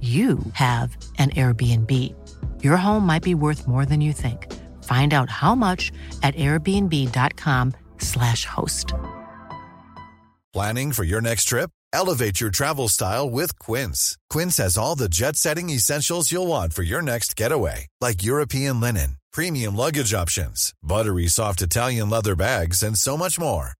you have an Airbnb. Your home might be worth more than you think. Find out how much at airbnb.com/slash host. Planning for your next trip? Elevate your travel style with Quince. Quince has all the jet setting essentials you'll want for your next getaway, like European linen, premium luggage options, buttery soft Italian leather bags, and so much more.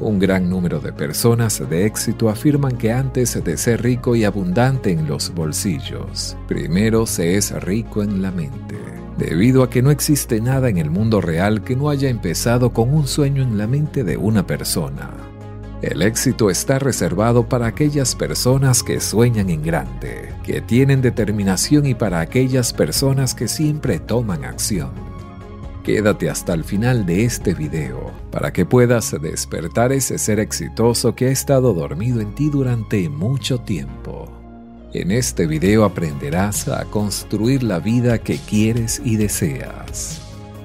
Un gran número de personas de éxito afirman que antes de ser rico y abundante en los bolsillos, primero se es rico en la mente, debido a que no existe nada en el mundo real que no haya empezado con un sueño en la mente de una persona. El éxito está reservado para aquellas personas que sueñan en grande, que tienen determinación y para aquellas personas que siempre toman acción. Quédate hasta el final de este video para que puedas despertar ese ser exitoso que ha estado dormido en ti durante mucho tiempo. En este video aprenderás a construir la vida que quieres y deseas.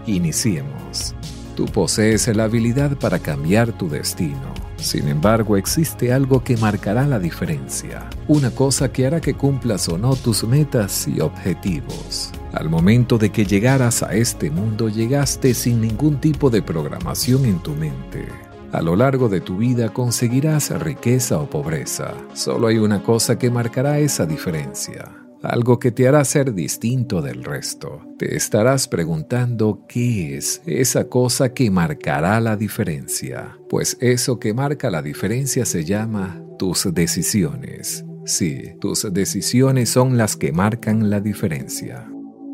Iniciemos. Tú posees la habilidad para cambiar tu destino. Sin embargo, existe algo que marcará la diferencia, una cosa que hará que cumplas o no tus metas y objetivos. Al momento de que llegaras a este mundo, llegaste sin ningún tipo de programación en tu mente. A lo largo de tu vida conseguirás riqueza o pobreza. Solo hay una cosa que marcará esa diferencia, algo que te hará ser distinto del resto. Te estarás preguntando qué es esa cosa que marcará la diferencia. Pues eso que marca la diferencia se llama tus decisiones. Sí, tus decisiones son las que marcan la diferencia.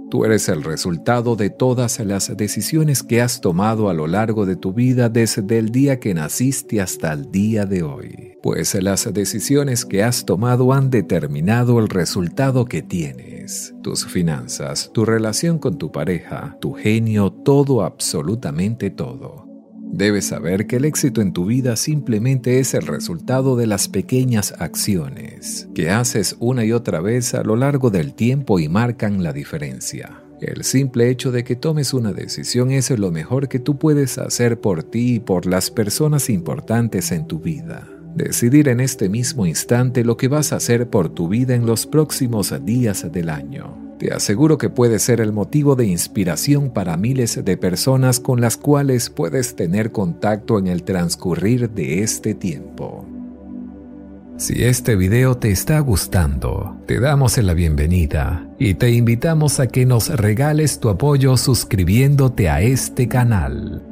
Tú eres el resultado de todas las decisiones que has tomado a lo largo de tu vida desde el día que naciste hasta el día de hoy. Pues las decisiones que has tomado han determinado el resultado que tienes. Tus finanzas, tu relación con tu pareja, tu genio, todo, absolutamente todo. Debes saber que el éxito en tu vida simplemente es el resultado de las pequeñas acciones que haces una y otra vez a lo largo del tiempo y marcan la diferencia. El simple hecho de que tomes una decisión es lo mejor que tú puedes hacer por ti y por las personas importantes en tu vida. Decidir en este mismo instante lo que vas a hacer por tu vida en los próximos días del año. Te aseguro que puede ser el motivo de inspiración para miles de personas con las cuales puedes tener contacto en el transcurrir de este tiempo. Si este video te está gustando, te damos la bienvenida y te invitamos a que nos regales tu apoyo suscribiéndote a este canal.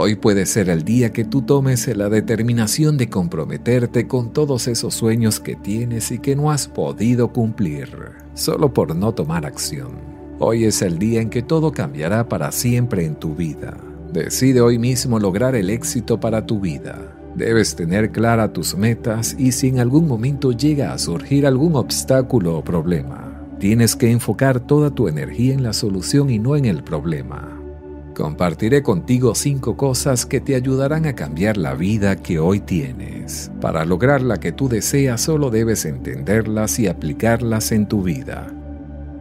Hoy puede ser el día que tú tomes la determinación de comprometerte con todos esos sueños que tienes y que no has podido cumplir, solo por no tomar acción. Hoy es el día en que todo cambiará para siempre en tu vida. Decide hoy mismo lograr el éxito para tu vida. Debes tener clara tus metas y si en algún momento llega a surgir algún obstáculo o problema, tienes que enfocar toda tu energía en la solución y no en el problema. Compartiré contigo cinco cosas que te ayudarán a cambiar la vida que hoy tienes. Para lograr la que tú deseas solo debes entenderlas y aplicarlas en tu vida.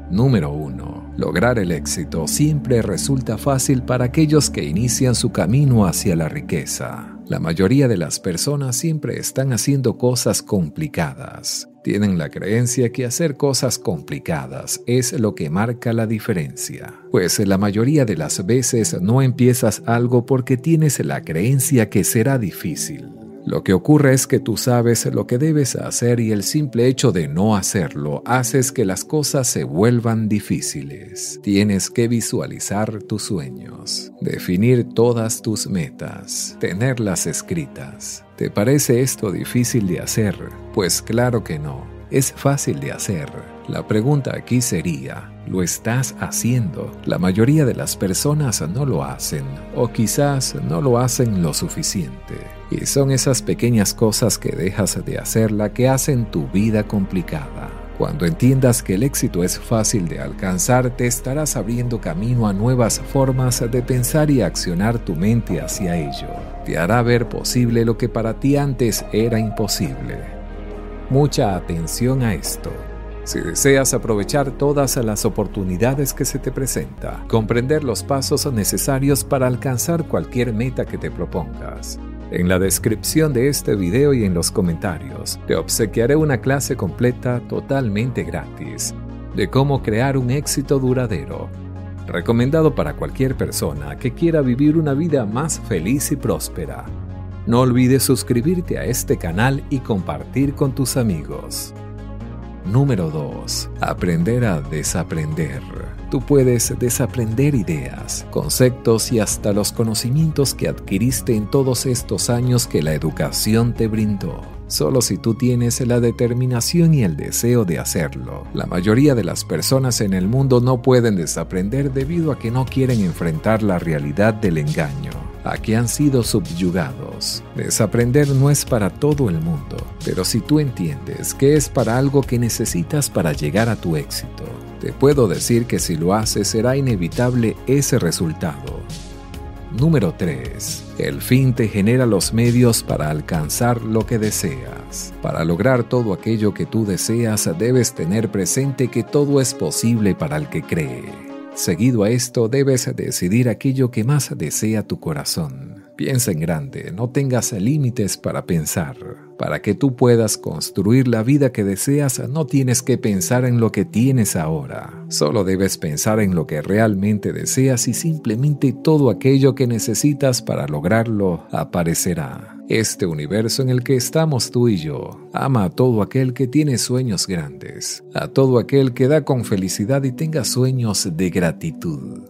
Número 1. Lograr el éxito siempre resulta fácil para aquellos que inician su camino hacia la riqueza. La mayoría de las personas siempre están haciendo cosas complicadas. Tienen la creencia que hacer cosas complicadas es lo que marca la diferencia. Pues la mayoría de las veces no empiezas algo porque tienes la creencia que será difícil. Lo que ocurre es que tú sabes lo que debes hacer y el simple hecho de no hacerlo haces que las cosas se vuelvan difíciles. Tienes que visualizar tus sueños, definir todas tus metas, tenerlas escritas. ¿Te parece esto difícil de hacer? Pues claro que no. Es fácil de hacer. La pregunta aquí sería, lo estás haciendo. La mayoría de las personas no lo hacen o quizás no lo hacen lo suficiente. Y son esas pequeñas cosas que dejas de hacer la que hacen tu vida complicada. Cuando entiendas que el éxito es fácil de alcanzar, te estarás abriendo camino a nuevas formas de pensar y accionar tu mente hacia ello. Te hará ver posible lo que para ti antes era imposible. Mucha atención a esto. Si deseas aprovechar todas las oportunidades que se te presenta, comprender los pasos necesarios para alcanzar cualquier meta que te propongas. En la descripción de este video y en los comentarios te obsequiaré una clase completa totalmente gratis de cómo crear un éxito duradero, recomendado para cualquier persona que quiera vivir una vida más feliz y próspera. No olvides suscribirte a este canal y compartir con tus amigos. Número 2. Aprender a desaprender. Tú puedes desaprender ideas, conceptos y hasta los conocimientos que adquiriste en todos estos años que la educación te brindó. Solo si tú tienes la determinación y el deseo de hacerlo. La mayoría de las personas en el mundo no pueden desaprender debido a que no quieren enfrentar la realidad del engaño a que han sido subyugados. Desaprender no es para todo el mundo, pero si tú entiendes que es para algo que necesitas para llegar a tu éxito, te puedo decir que si lo haces será inevitable ese resultado. Número 3. El fin te genera los medios para alcanzar lo que deseas. Para lograr todo aquello que tú deseas debes tener presente que todo es posible para el que cree. Seguido a esto, debes decidir aquello que más desea tu corazón. Piensa en grande, no tengas límites para pensar. Para que tú puedas construir la vida que deseas, no tienes que pensar en lo que tienes ahora. Solo debes pensar en lo que realmente deseas y simplemente todo aquello que necesitas para lograrlo aparecerá. Este universo en el que estamos tú y yo ama a todo aquel que tiene sueños grandes, a todo aquel que da con felicidad y tenga sueños de gratitud.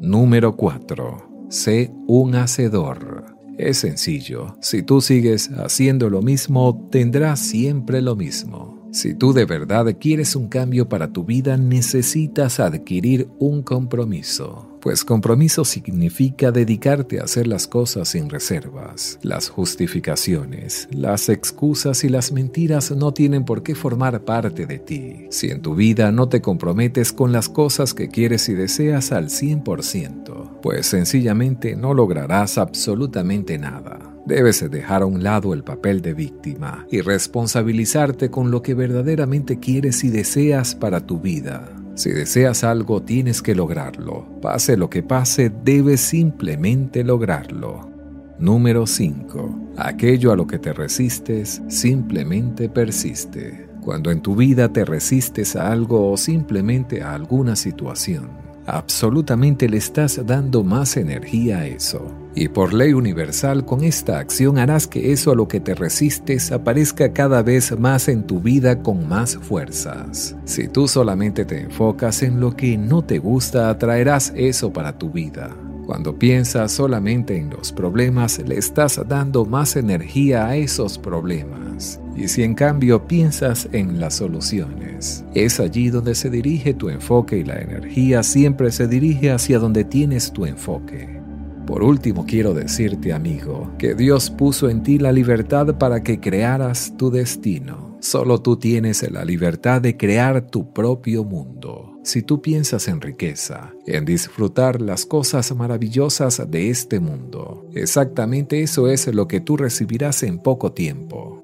Número 4. Sé un hacedor. Es sencillo, si tú sigues haciendo lo mismo, tendrás siempre lo mismo. Si tú de verdad quieres un cambio para tu vida, necesitas adquirir un compromiso pues compromiso significa dedicarte a hacer las cosas sin reservas. Las justificaciones, las excusas y las mentiras no tienen por qué formar parte de ti. Si en tu vida no te comprometes con las cosas que quieres y deseas al 100%, pues sencillamente no lograrás absolutamente nada. Debes dejar a un lado el papel de víctima y responsabilizarte con lo que verdaderamente quieres y deseas para tu vida. Si deseas algo, tienes que lograrlo. Pase lo que pase, debes simplemente lograrlo. Número 5. Aquello a lo que te resistes simplemente persiste. Cuando en tu vida te resistes a algo o simplemente a alguna situación, absolutamente le estás dando más energía a eso. Y por ley universal, con esta acción harás que eso a lo que te resistes aparezca cada vez más en tu vida con más fuerzas. Si tú solamente te enfocas en lo que no te gusta, atraerás eso para tu vida. Cuando piensas solamente en los problemas, le estás dando más energía a esos problemas. Y si en cambio piensas en las soluciones, es allí donde se dirige tu enfoque y la energía siempre se dirige hacia donde tienes tu enfoque. Por último, quiero decirte, amigo, que Dios puso en ti la libertad para que crearas tu destino. Solo tú tienes la libertad de crear tu propio mundo. Si tú piensas en riqueza, en disfrutar las cosas maravillosas de este mundo, exactamente eso es lo que tú recibirás en poco tiempo.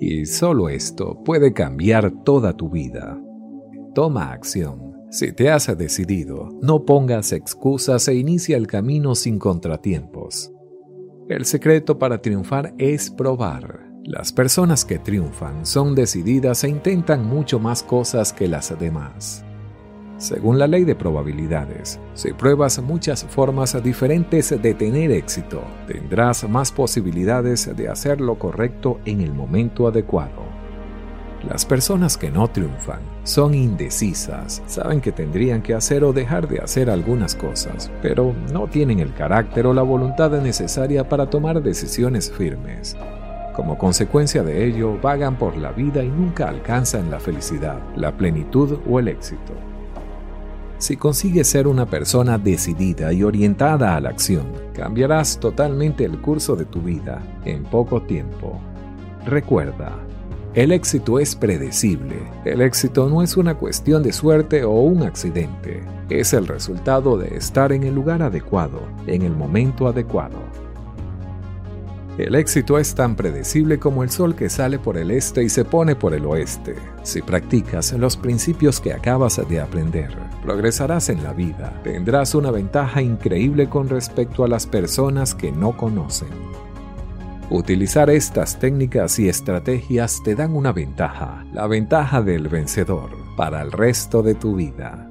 Y solo esto puede cambiar toda tu vida. Toma acción. Si te has decidido, no pongas excusas e inicia el camino sin contratiempos. El secreto para triunfar es probar. Las personas que triunfan son decididas e intentan mucho más cosas que las demás. Según la ley de probabilidades, si pruebas muchas formas diferentes de tener éxito, tendrás más posibilidades de hacer lo correcto en el momento adecuado. Las personas que no triunfan son indecisas, saben que tendrían que hacer o dejar de hacer algunas cosas, pero no tienen el carácter o la voluntad necesaria para tomar decisiones firmes. Como consecuencia de ello, vagan por la vida y nunca alcanzan la felicidad, la plenitud o el éxito. Si consigues ser una persona decidida y orientada a la acción, cambiarás totalmente el curso de tu vida en poco tiempo. Recuerda, el éxito es predecible. El éxito no es una cuestión de suerte o un accidente. Es el resultado de estar en el lugar adecuado, en el momento adecuado. El éxito es tan predecible como el sol que sale por el este y se pone por el oeste. Si practicas los principios que acabas de aprender, progresarás en la vida. Tendrás una ventaja increíble con respecto a las personas que no conocen. Utilizar estas técnicas y estrategias te dan una ventaja, la ventaja del vencedor, para el resto de tu vida.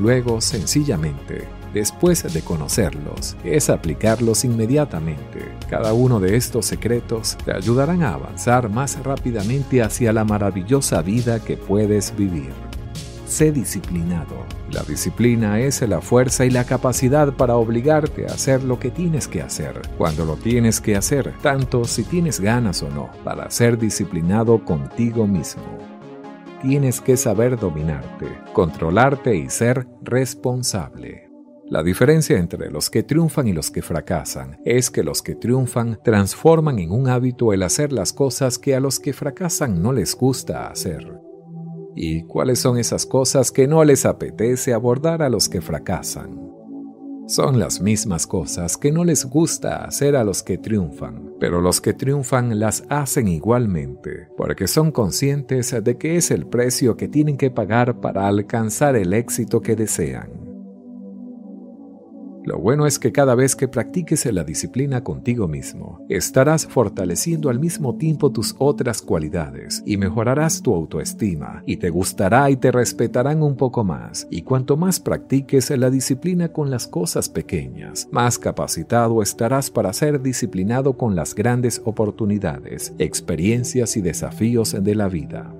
Luego, sencillamente, después de conocerlos, es aplicarlos inmediatamente. Cada uno de estos secretos te ayudarán a avanzar más rápidamente hacia la maravillosa vida que puedes vivir. Sé disciplinado. La disciplina es la fuerza y la capacidad para obligarte a hacer lo que tienes que hacer, cuando lo tienes que hacer, tanto si tienes ganas o no, para ser disciplinado contigo mismo tienes que saber dominarte, controlarte y ser responsable. La diferencia entre los que triunfan y los que fracasan es que los que triunfan transforman en un hábito el hacer las cosas que a los que fracasan no les gusta hacer. ¿Y cuáles son esas cosas que no les apetece abordar a los que fracasan? Son las mismas cosas que no les gusta hacer a los que triunfan, pero los que triunfan las hacen igualmente, porque son conscientes de que es el precio que tienen que pagar para alcanzar el éxito que desean. Lo bueno es que cada vez que practiques la disciplina contigo mismo, estarás fortaleciendo al mismo tiempo tus otras cualidades y mejorarás tu autoestima y te gustará y te respetarán un poco más. Y cuanto más practiques la disciplina con las cosas pequeñas, más capacitado estarás para ser disciplinado con las grandes oportunidades, experiencias y desafíos de la vida.